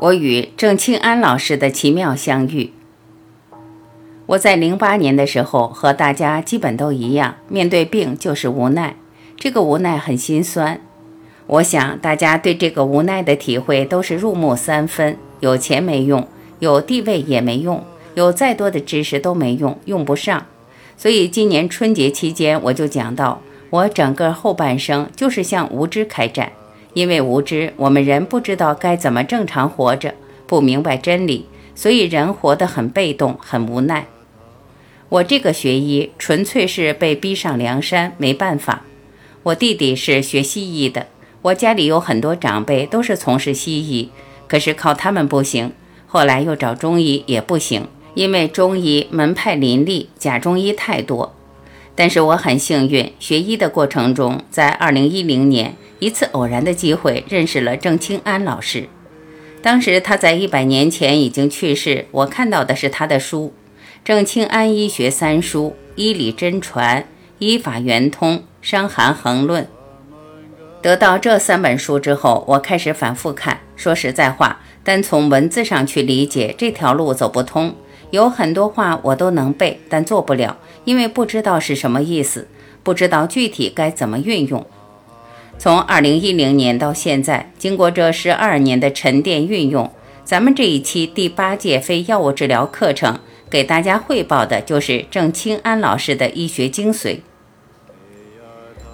我与郑清安老师的奇妙相遇。我在零八年的时候和大家基本都一样，面对病就是无奈，这个无奈很心酸。我想大家对这个无奈的体会都是入木三分：有钱没用，有地位也没用，有再多的知识都没用，用不上。所以今年春节期间，我就讲到，我整个后半生就是向无知开战。因为无知，我们人不知道该怎么正常活着，不明白真理，所以人活得很被动，很无奈。我这个学医纯粹是被逼上梁山，没办法。我弟弟是学西医的，我家里有很多长辈都是从事西医，可是靠他们不行。后来又找中医也不行，因为中医门派林立，假中医太多。但是我很幸运，学医的过程中，在二零一零年。一次偶然的机会认识了郑清安老师，当时他在一百年前已经去世。我看到的是他的书《郑清安医学三书》《医理真传》《医法圆通》《伤寒横论》。得到这三本书之后，我开始反复看。说实在话，单从文字上去理解这条路走不通。有很多话我都能背，但做不了，因为不知道是什么意思，不知道具体该怎么运用。从二零一零年到现在，经过这十二年的沉淀运用，咱们这一期第八届非药物治疗课程给大家汇报的就是郑清安老师的医学精髓。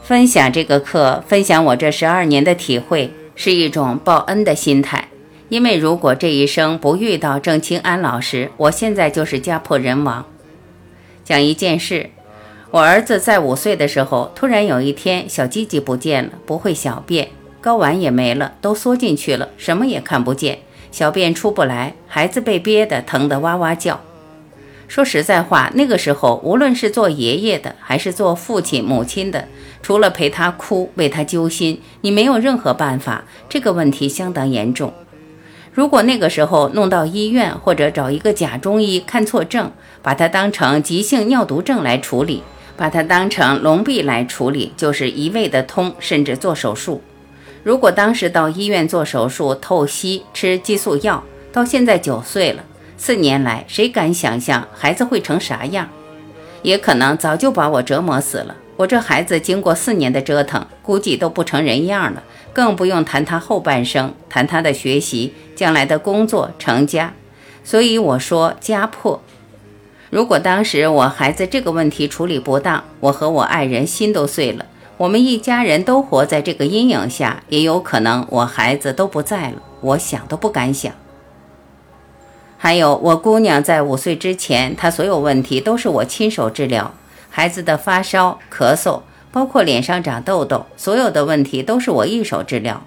分享这个课，分享我这十二年的体会，是一种报恩的心态。因为如果这一生不遇到郑清安老师，我现在就是家破人亡。讲一件事。我儿子在五岁的时候，突然有一天，小鸡鸡不见了，不会小便，睾丸也没了，都缩进去了，什么也看不见，小便出不来，孩子被憋得疼得哇哇叫。说实在话，那个时候，无论是做爷爷的，还是做父亲、母亲的，除了陪他哭、为他揪心，你没有任何办法。这个问题相当严重。如果那个时候弄到医院，或者找一个假中医看错症，把它当成急性尿毒症来处理。把它当成隆壁来处理，就是一味的通，甚至做手术。如果当时到医院做手术、透析、吃激素药，到现在九岁了，四年来，谁敢想象孩子会成啥样？也可能早就把我折磨死了。我这孩子经过四年的折腾，估计都不成人样了，更不用谈他后半生，谈他的学习、将来的工作、成家。所以我说家破。如果当时我孩子这个问题处理不当，我和我爱人心都碎了，我们一家人都活在这个阴影下，也有可能我孩子都不在了。我想都不敢想。还有我姑娘在五岁之前，她所有问题都是我亲手治疗，孩子的发烧、咳嗽，包括脸上长痘痘，所有的问题都是我一手治疗。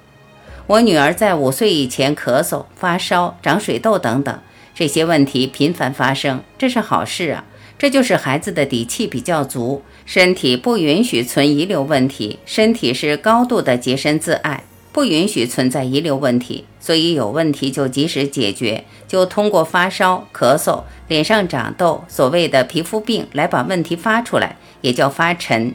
我女儿在五岁以前咳嗽、发烧、长水痘等等。这些问题频繁发生，这是好事啊！这就是孩子的底气比较足，身体不允许存遗留问题，身体是高度的洁身自爱，不允许存在遗留问题，所以有问题就及时解决，就通过发烧、咳嗽、脸上长痘，所谓的皮肤病来把问题发出来，也叫发沉。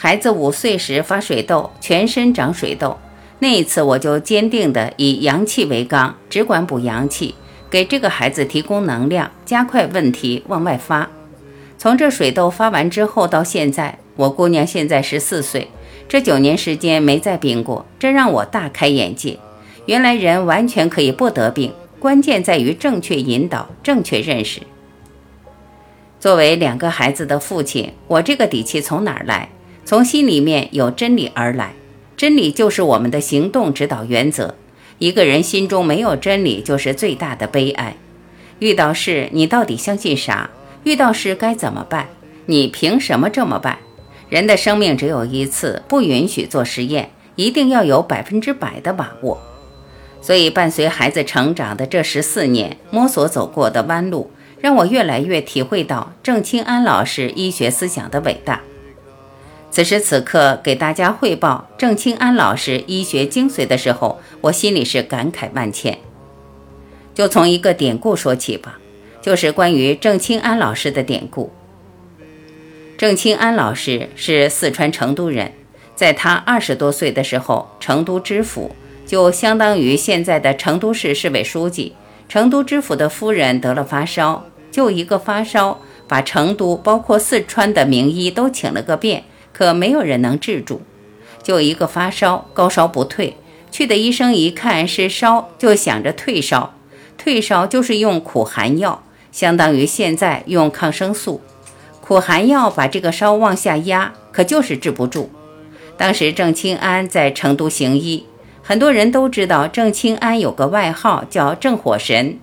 孩子五岁时发水痘，全身长水痘，那一次我就坚定的以阳气为纲，只管补阳气。给这个孩子提供能量，加快问题往外发。从这水痘发完之后到现在，我姑娘现在十四岁，这九年时间没再病过，这让我大开眼界。原来人完全可以不得病，关键在于正确引导、正确认识。作为两个孩子的父亲，我这个底气从哪儿来？从心里面有真理而来，真理就是我们的行动指导原则。一个人心中没有真理，就是最大的悲哀。遇到事，你到底相信啥？遇到事该怎么办？你凭什么这么办？人的生命只有一次，不允许做实验，一定要有百分之百的把握。所以，伴随孩子成长的这十四年，摸索走过的弯路，让我越来越体会到郑清安老师医学思想的伟大。此时此刻给大家汇报郑清安老师医学精髓的时候，我心里是感慨万千。就从一个典故说起吧，就是关于郑清安老师的典故。郑清安老师是四川成都人，在他二十多岁的时候，成都知府就相当于现在的成都市市委书记、成都知府的夫人得了发烧，就一个发烧，把成都包括四川的名医都请了个遍，可没有人能治住。就一个发烧，高烧不退，去的医生一看是烧，就想着退烧，退烧就是用苦寒药，相当于现在用抗生素。苦寒药把这个烧往下压，可就是治不住。当时郑清安在成都行医。很多人都知道郑清安有个外号叫郑火神，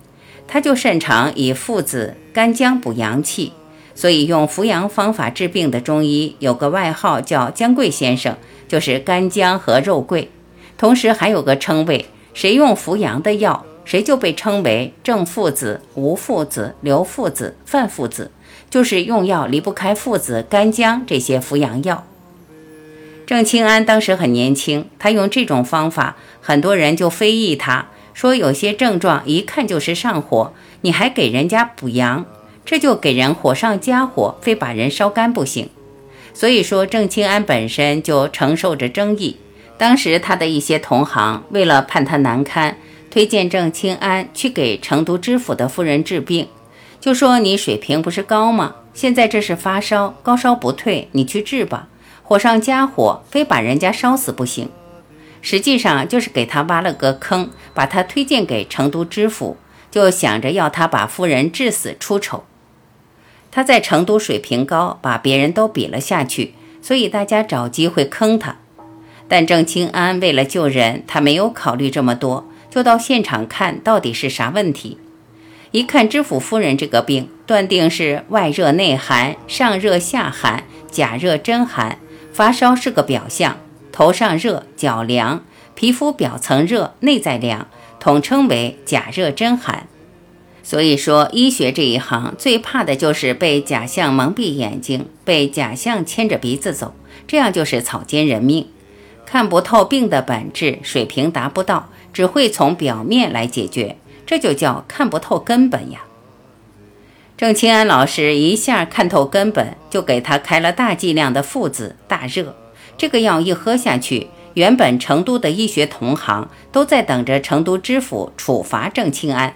他就擅长以附子、干姜补阳气，所以用扶阳方法治病的中医有个外号叫姜桂先生，就是干姜和肉桂。同时还有个称谓，谁用扶阳的药，谁就被称为郑父子、吴父子、刘父子、范父子，就是用药离不开附子、干姜这些扶阳药。郑清安当时很年轻，他用这种方法，很多人就非议他，说有些症状一看就是上火，你还给人家补阳，这就给人火上加火，非把人烧干不行。所以说，郑清安本身就承受着争议。当时他的一些同行为了判他难堪，推荐郑清安去给成都知府的夫人治病，就说你水平不是高吗？现在这是发烧，高烧不退，你去治吧。火上加火，非把人家烧死不行。实际上就是给他挖了个坑，把他推荐给成都知府，就想着要他把夫人治死出丑。他在成都水平高，把别人都比了下去，所以大家找机会坑他。但郑清安为了救人，他没有考虑这么多，就到现场看到底是啥问题。一看知府夫人这个病，断定是外热内寒，上热下寒，假热真寒。发烧是个表象，头上热，脚凉，皮肤表层热，内在凉，统称为假热真寒。所以说，医学这一行最怕的就是被假象蒙蔽眼睛，被假象牵着鼻子走，这样就是草菅人命，看不透病的本质，水平达不到，只会从表面来解决，这就叫看不透根本呀。郑清安老师一下看透根本，就给他开了大剂量的附子大热。这个药一喝下去，原本成都的医学同行都在等着成都知府处罚郑清安。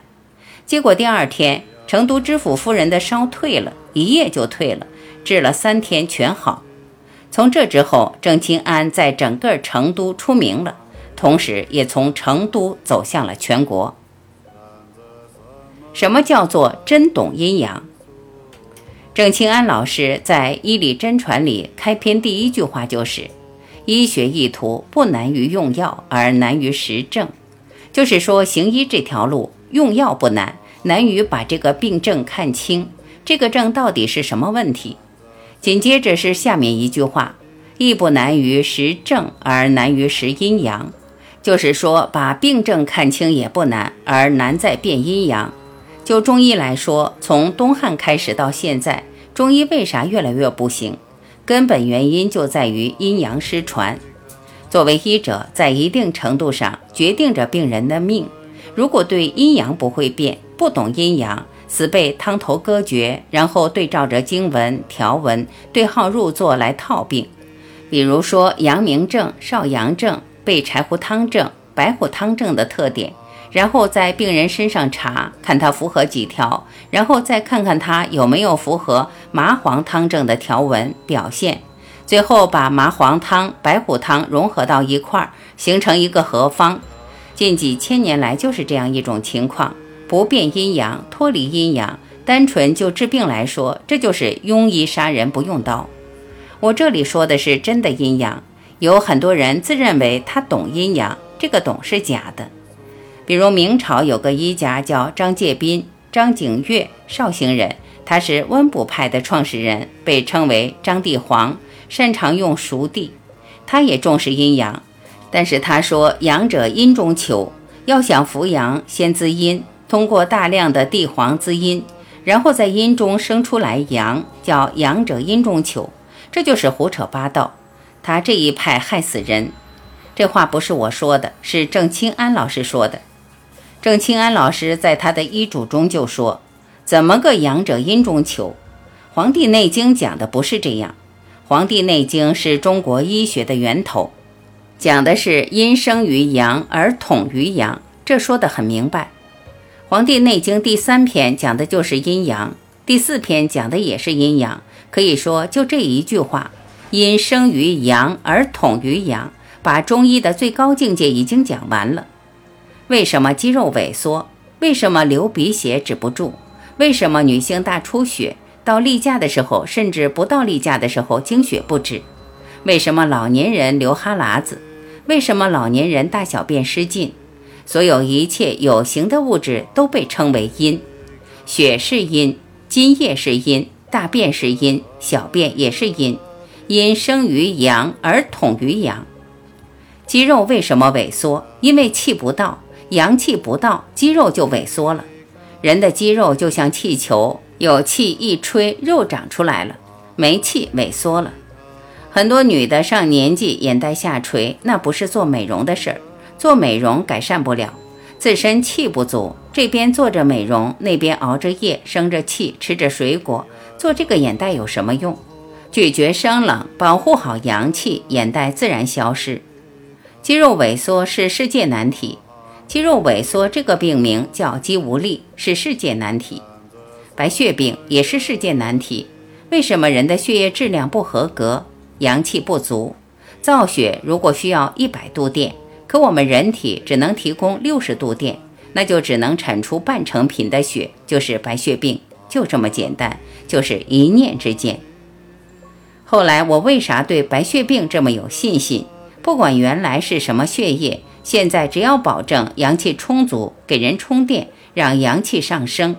结果第二天，成都知府夫人的烧退了，一夜就退了，治了三天全好。从这之后，郑清安在整个成都出名了，同时也从成都走向了全国。什么叫做真懂阴阳？郑清安老师在《医理真传》里开篇第一句话就是：“医学意图不难于用药，而难于实证。”就是说，行医这条路用药不难，难于把这个病症看清，这个症到底是什么问题。紧接着是下面一句话：“亦不难于实症，而难于实阴阳。”就是说，把病症看清也不难，而难在辨阴阳。就中医来说，从东汉开始到现在，中医为啥越来越不行？根本原因就在于阴阳失传。作为医者，在一定程度上决定着病人的命。如果对阴阳不会变，不懂阴阳，死背汤头歌诀，然后对照着经文条文对号入座来套病，比如说阳明症、少阳症、背柴胡汤症、白虎汤症的特点。然后在病人身上查看他符合几条，然后再看看他有没有符合麻黄汤症的条文表现，最后把麻黄汤、白虎汤融合到一块儿，形成一个合方。近几千年来就是这样一种情况，不变阴阳，脱离阴阳，单纯就治病来说，这就是庸医杀人不用刀。我这里说的是真的阴阳，有很多人自认为他懂阴阳，这个懂是假的。比如明朝有个医家叫张介宾，张景岳，绍兴人，他是温补派的创始人，被称为张帝皇，擅长用熟地。他也重视阴阳，但是他说阳者阴中求，要想扶阳，先滋阴，通过大量的地黄滋阴，然后在阴中生出来阳，叫阳者阴中求，这就是胡扯八道。他这一派害死人，这话不是我说的，是郑清安老师说的。郑清安老师在他的医嘱中就说：“怎么个阳者阴中求？《黄帝内经》讲的不是这样，《黄帝内经》是中国医学的源头，讲的是阴生于阳而统于阳，这说得很明白。《黄帝内经》第三篇讲的就是阴阳，第四篇讲的也是阴阳。可以说，就这一句话，阴生于阳而统于阳，把中医的最高境界已经讲完了。为什么肌肉萎缩？为什么流鼻血止不住？为什么女性大出血？到例假的时候，甚至不到例假的时候，经血不止？为什么老年人流哈喇子？为什么老年人大小便失禁？所有一切有形的物质都被称为阴，血是阴，津液是阴，大便是阴，小便也是阴。阴生于阳而统于阳。肌肉为什么萎缩？因为气不到，阳气不到，肌肉就萎缩了。人的肌肉就像气球，有气一吹，肉长出来了；没气，萎缩了。很多女的上年纪，眼袋下垂，那不是做美容的事儿，做美容改善不了，自身气不足，这边做着美容，那边熬着夜，生着气，吃着水果，做这个眼袋有什么用？拒绝生冷，保护好阳气，眼袋自然消失。肌肉萎缩是世界难题，肌肉萎缩这个病名叫肌无力，是世界难题。白血病也是世界难题，为什么人的血液质量不合格？阳气不足，造血如果需要一百度电，可我们人体只能提供六十度电，那就只能产出半成品的血，就是白血病，就这么简单，就是一念之间。后来我为啥对白血病这么有信心？不管原来是什么血液，现在只要保证阳气充足，给人充电，让阳气上升。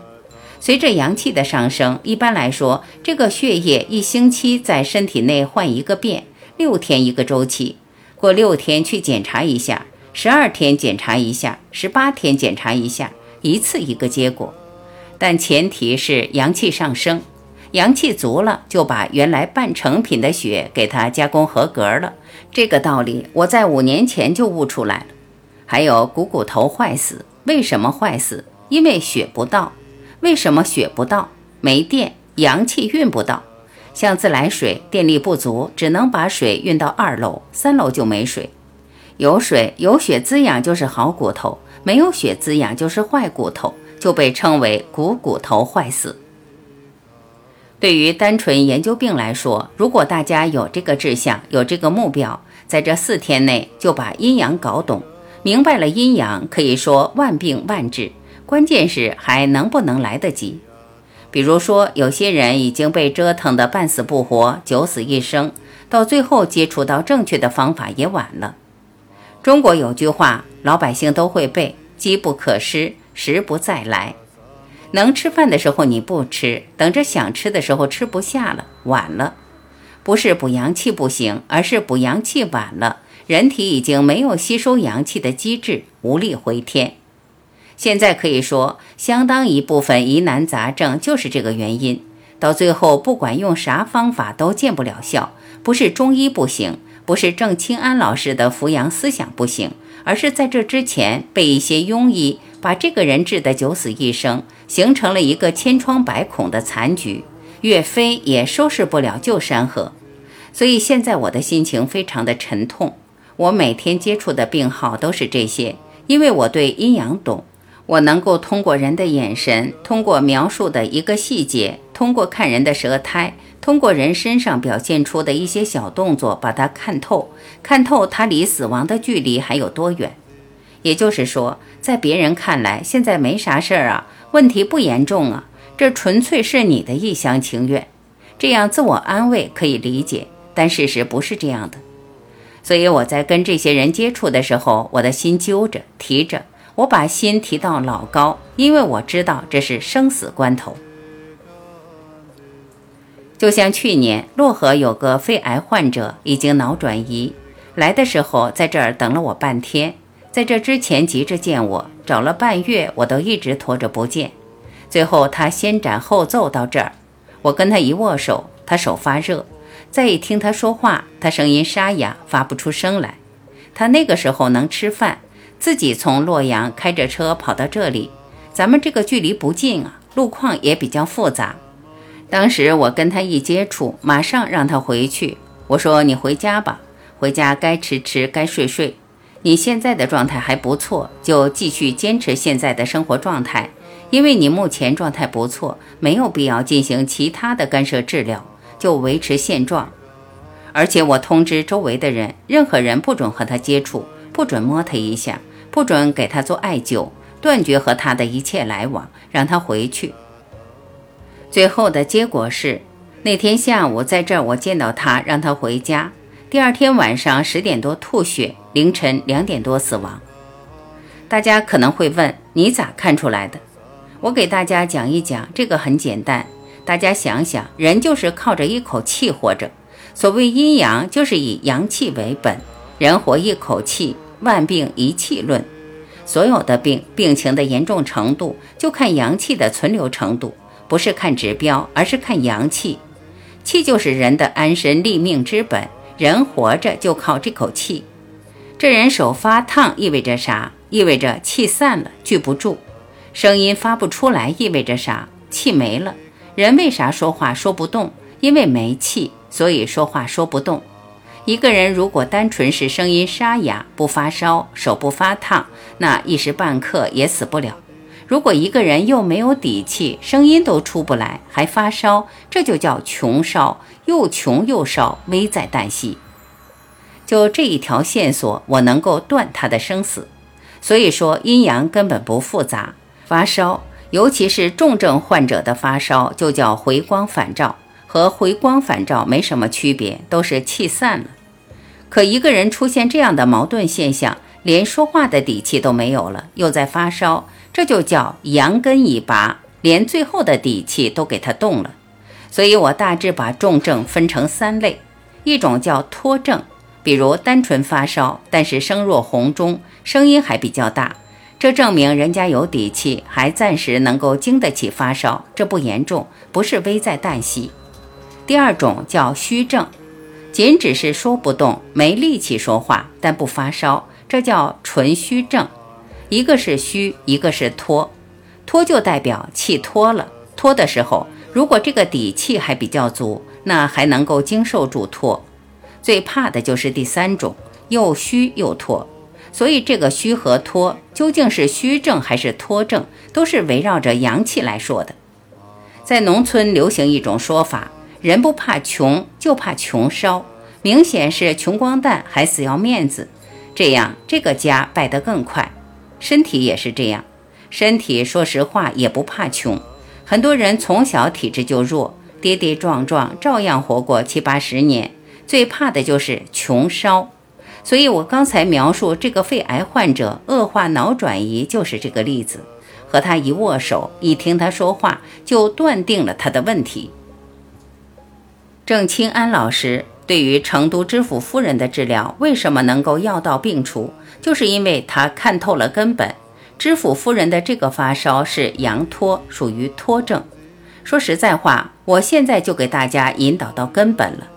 随着阳气的上升，一般来说，这个血液一星期在身体内换一个遍，六天一个周期。过六天去检查一下，十二天检查一下，十八天检查一下，一次一个结果。但前提是阳气上升，阳气足了，就把原来半成品的血给它加工合格了。这个道理我在五年前就悟出来了。还有股骨头坏死，为什么坏死？因为血不到。为什么血不到？没电，阳气运不到。像自来水电力不足，只能把水运到二楼，三楼就没水。有水有血滋养就是好骨头，没有血滋养就是坏骨头，就被称为股骨头坏死。对于单纯研究病来说，如果大家有这个志向，有这个目标，在这四天内就把阴阳搞懂，明白了阴阳，可以说万病万治。关键是还能不能来得及？比如说，有些人已经被折腾得半死不活、九死一生，到最后接触到正确的方法也晚了。中国有句话，老百姓都会背：“机不可失，时不再来。”能吃饭的时候你不吃，等着想吃的时候吃不下了，晚了。不是补阳气不行，而是补阳气晚了，人体已经没有吸收阳气的机制，无力回天。现在可以说，相当一部分疑难杂症就是这个原因。到最后，不管用啥方法都见不了效，不是中医不行，不是郑清安老师的扶阳思想不行，而是在这之前被一些庸医把这个人治得九死一生，形成了一个千疮百孔的残局，岳飞也收拾不了旧山河。所以现在我的心情非常的沉痛。我每天接触的病号都是这些，因为我对阴阳懂。我能够通过人的眼神，通过描述的一个细节，通过看人的舌苔，通过人身上表现出的一些小动作，把它看透，看透他离死亡的距离还有多远。也就是说，在别人看来，现在没啥事儿啊，问题不严重啊，这纯粹是你的一厢情愿。这样自我安慰可以理解，但事实不是这样的。所以我在跟这些人接触的时候，我的心揪着，提着。我把心提到老高，因为我知道这是生死关头。就像去年漯河有个肺癌患者已经脑转移，来的时候在这儿等了我半天，在这之前急着见我，找了半月我都一直拖着不见。最后他先斩后奏到这儿，我跟他一握手，他手发热；再一听他说话，他声音沙哑，发不出声来。他那个时候能吃饭。自己从洛阳开着车跑到这里，咱们这个距离不近啊，路况也比较复杂。当时我跟他一接触，马上让他回去。我说：“你回家吧，回家该吃吃，该睡睡。你现在的状态还不错，就继续坚持现在的生活状态，因为你目前状态不错，没有必要进行其他的干涉治疗，就维持现状。而且我通知周围的人，任何人不准和他接触，不准摸他一下，不准给他做艾灸，断绝和他的一切来往，让他回去。最后的结果是，那天下午在这儿我见到他，让他回家。第二天晚上十点多吐血，凌晨两点多死亡。大家可能会问，你咋看出来的？我给大家讲一讲，这个很简单。大家想想，人就是靠着一口气活着。所谓阴阳，就是以阳气为本。人活一口气，万病一气论。所有的病，病情的严重程度，就看阳气的存留程度，不是看指标，而是看阳气。气就是人的安身立命之本。人活着就靠这口气，这人手发烫意味着啥？意味着气散了，聚不住；声音发不出来意味着啥？气没了。人为啥说话说不动？因为没气，所以说话说不动。一个人如果单纯是声音沙哑，不发烧，手不发烫，那一时半刻也死不了。如果一个人又没有底气，声音都出不来，还发烧，这就叫穷烧。又穷又烧，危在旦夕。就这一条线索，我能够断他的生死。所以说，阴阳根本不复杂。发烧，尤其是重症患者的发烧，就叫回光返照，和回光返照没什么区别，都是气散了。可一个人出现这样的矛盾现象，连说话的底气都没有了，又在发烧，这就叫阳根已拔，连最后的底气都给他动了。所以我大致把重症分成三类，一种叫脱症，比如单纯发烧，但是声若洪钟，声音还比较大，这证明人家有底气，还暂时能够经得起发烧，这不严重，不是危在旦夕。第二种叫虚症，仅只是说不动，没力气说话，但不发烧，这叫纯虚症。一个是虚，一个是脱，脱就代表气脱了，脱的时候。如果这个底气还比较足，那还能够经受住脱。最怕的就是第三种，又虚又脱。所以这个虚和脱究竟是虚症还是脱症，都是围绕着阳气来说的。在农村流行一种说法：人不怕穷，就怕穷烧。明显是穷光蛋，还死要面子，这样这个家败得更快。身体也是这样，身体说实话也不怕穷。很多人从小体质就弱，跌跌撞撞照样活过七八十年。最怕的就是穷烧，所以我刚才描述这个肺癌患者恶化脑转移就是这个例子。和他一握手，一听他说话，就断定了他的问题。郑清安老师对于成都知府夫人的治疗为什么能够药到病除，就是因为他看透了根本。知府夫人的这个发烧是阳脱，属于脱症。说实在话，我现在就给大家引导到根本了。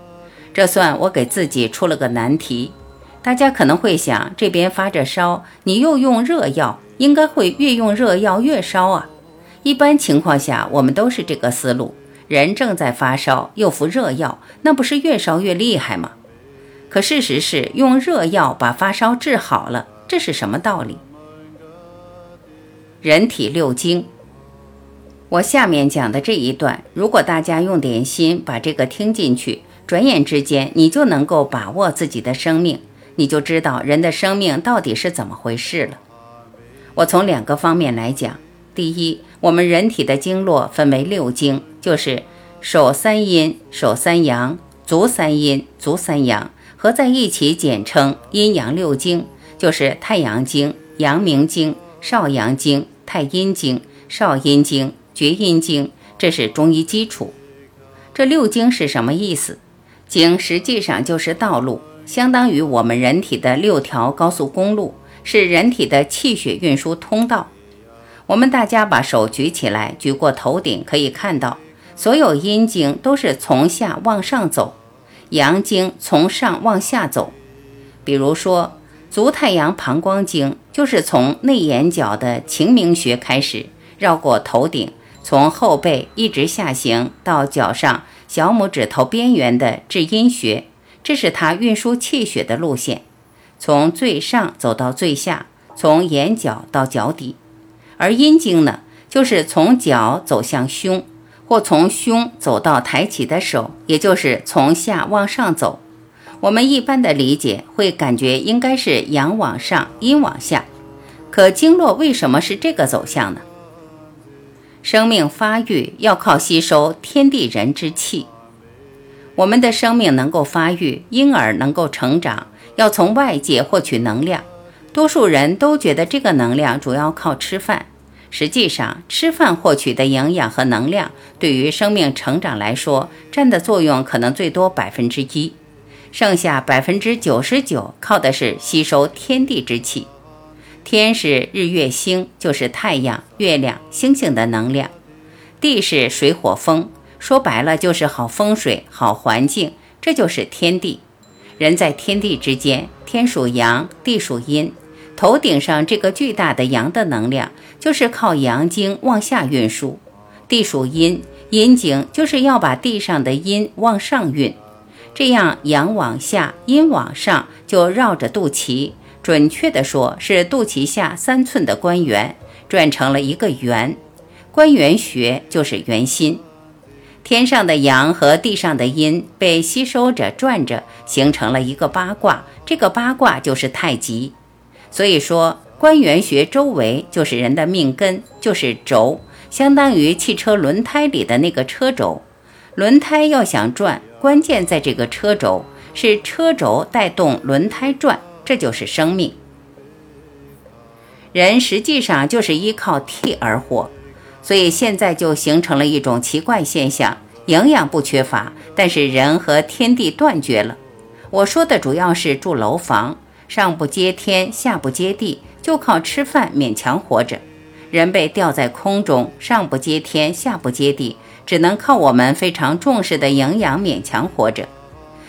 这算我给自己出了个难题。大家可能会想，这边发着烧，你又用热药，应该会越用热药越烧啊。一般情况下，我们都是这个思路。人正在发烧，又服热药，那不是越烧越厉害吗？可事实是，用热药把发烧治好了，这是什么道理？人体六经，我下面讲的这一段，如果大家用点心把这个听进去，转眼之间你就能够把握自己的生命，你就知道人的生命到底是怎么回事了。我从两个方面来讲，第一，我们人体的经络分为六经，就是手三阴、手三阳、足三阴、足三阳，合在一起简称阴阳六经，就是太阳经、阳明经、少阳经。太阴经、少阴经、厥阴经，这是中医基础。这六经是什么意思？经实际上就是道路，相当于我们人体的六条高速公路，是人体的气血运输通道。我们大家把手举起来，举过头顶，可以看到，所有阴经都是从下往上走，阳经从上往下走。比如说。足太阳膀胱经就是从内眼角的晴明穴开始，绕过头顶，从后背一直下行到脚上小拇指头边缘的至阴穴，这是它运输气血的路线，从最上走到最下，从眼角到脚底。而阴经呢，就是从脚走向胸，或从胸走到抬起的手，也就是从下往上走。我们一般的理解会感觉应该是阳往上，阴往下。可经络为什么是这个走向呢？生命发育要靠吸收天地人之气。我们的生命能够发育，婴儿能够成长，要从外界获取能量。多数人都觉得这个能量主要靠吃饭，实际上，吃饭获取的营养和能量，对于生命成长来说，占的作用可能最多百分之一，剩下百分之九十九靠的是吸收天地之气。天是日月星，就是太阳、月亮、星星的能量；地是水火风。说白了就是好风水、好环境，这就是天地。人在天地之间，天属阳，地属阴。头顶上这个巨大的阳的能量，就是靠阳经往下运输；地属阴，阴经就是要把地上的阴往上运。这样阳往下，阴往上，就绕着肚脐，准确的说是肚脐下三寸的关元，转成了一个圆。关元穴就是圆心。天上的阳和地上的阴被吸收着转着，形成了一个八卦。这个八卦就是太极。所以说，关元穴周围就是人的命根，就是轴，相当于汽车轮胎里的那个车轴。轮胎要想转，关键在这个车轴，是车轴带动轮胎转，这就是生命。人实际上就是依靠气而活。所以现在就形成了一种奇怪现象：营养不缺乏，但是人和天地断绝了。我说的主要是住楼房，上不接天，下不接地，就靠吃饭勉强活着。人被吊在空中，上不接天，下不接地，只能靠我们非常重视的营养勉强活着。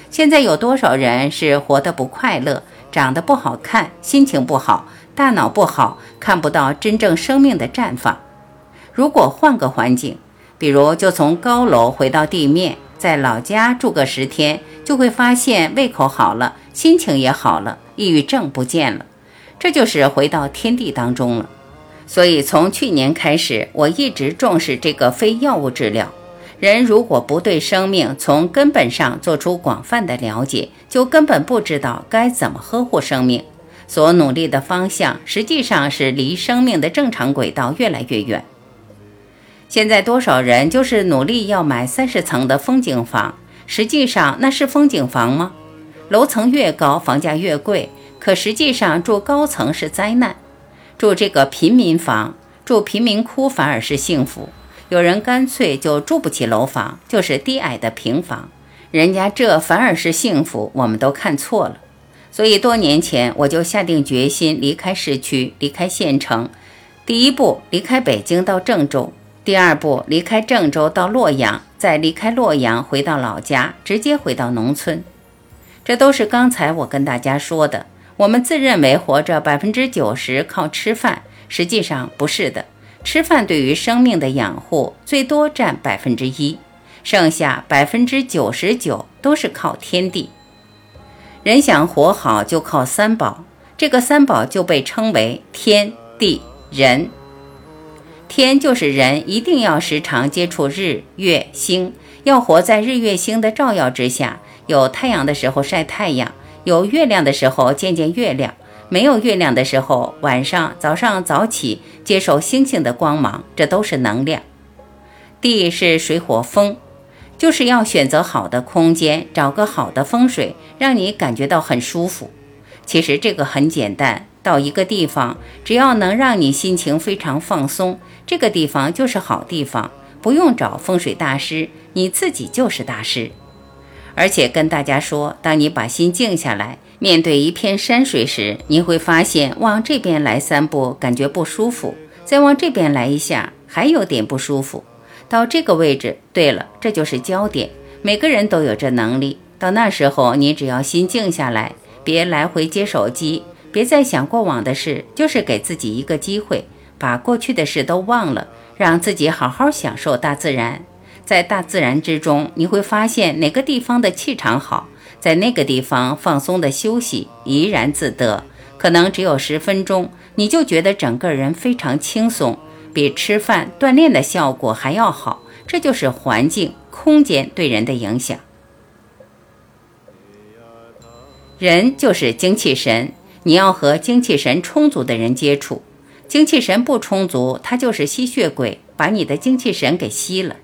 现在有多少人是活得不快乐，长得不好看，心情不好，大脑不好，看不到真正生命的绽放？如果换个环境，比如就从高楼回到地面，在老家住个十天，就会发现胃口好了，心情也好了，抑郁症不见了。这就是回到天地当中了。所以从去年开始，我一直重视这个非药物治疗。人如果不对生命从根本上做出广泛的了解，就根本不知道该怎么呵护生命。所努力的方向，实际上是离生命的正常轨道越来越远。现在多少人就是努力要买三十层的风景房，实际上那是风景房吗？楼层越高，房价越贵。可实际上住高层是灾难，住这个贫民房、住贫民窟反而是幸福。有人干脆就住不起楼房，就是低矮的平房，人家这反而是幸福。我们都看错了。所以多年前我就下定决心离开市区，离开县城。第一步离开北京到郑州。第二步，离开郑州到洛阳，再离开洛阳回到老家，直接回到农村。这都是刚才我跟大家说的。我们自认为活着百分之九十靠吃饭，实际上不是的。吃饭对于生命的养护最多占百分之一，剩下百分之九十九都是靠天地。人想活好就靠三宝，这个三宝就被称为天地人。天就是人一定要时常接触日月星，要活在日月星的照耀之下。有太阳的时候晒太阳，有月亮的时候见见月亮，没有月亮的时候晚上早上早起接受星星的光芒，这都是能量。地是水火风，就是要选择好的空间，找个好的风水，让你感觉到很舒服。其实这个很简单，到一个地方，只要能让你心情非常放松。这个地方就是好地方，不用找风水大师，你自己就是大师。而且跟大家说，当你把心静下来，面对一片山水时，你会发现往这边来三步感觉不舒服，再往这边来一下还有点不舒服。到这个位置，对了，这就是焦点。每个人都有这能力。到那时候，你只要心静下来，别来回接手机，别再想过往的事，就是给自己一个机会。把过去的事都忘了，让自己好好享受大自然。在大自然之中，你会发现哪个地方的气场好，在那个地方放松的休息，怡然自得，可能只有十分钟，你就觉得整个人非常轻松，比吃饭锻炼的效果还要好。这就是环境、空间对人的影响。人就是精气神，你要和精气神充足的人接触。精气神不充足，他就是吸血鬼，把你的精气神给吸了。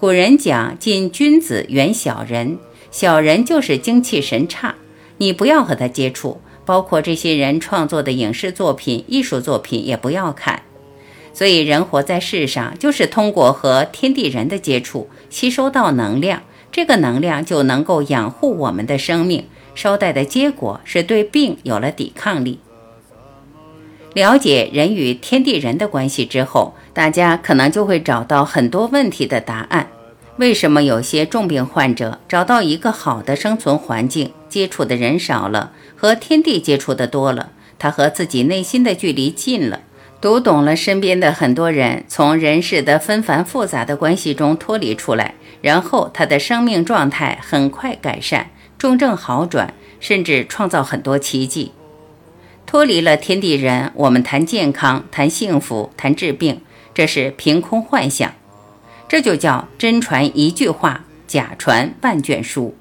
古人讲“近君子，远小人”，小人就是精气神差，你不要和他接触。包括这些人创作的影视作品、艺术作品也不要看。所以，人活在世上，就是通过和天地人的接触，吸收到能量，这个能量就能够养护我们的生命。捎带的结果是对病有了抵抗力。了解人与天地人的关系之后，大家可能就会找到很多问题的答案。为什么有些重病患者找到一个好的生存环境，接触的人少了，和天地接触的多了，他和自己内心的距离近了，读懂了身边的很多人，从人世的纷繁复杂的关系中脱离出来，然后他的生命状态很快改善。重症好转，甚至创造很多奇迹。脱离了天地人，我们谈健康、谈幸福、谈治病，这是凭空幻想。这就叫真传一句话，假传万卷书。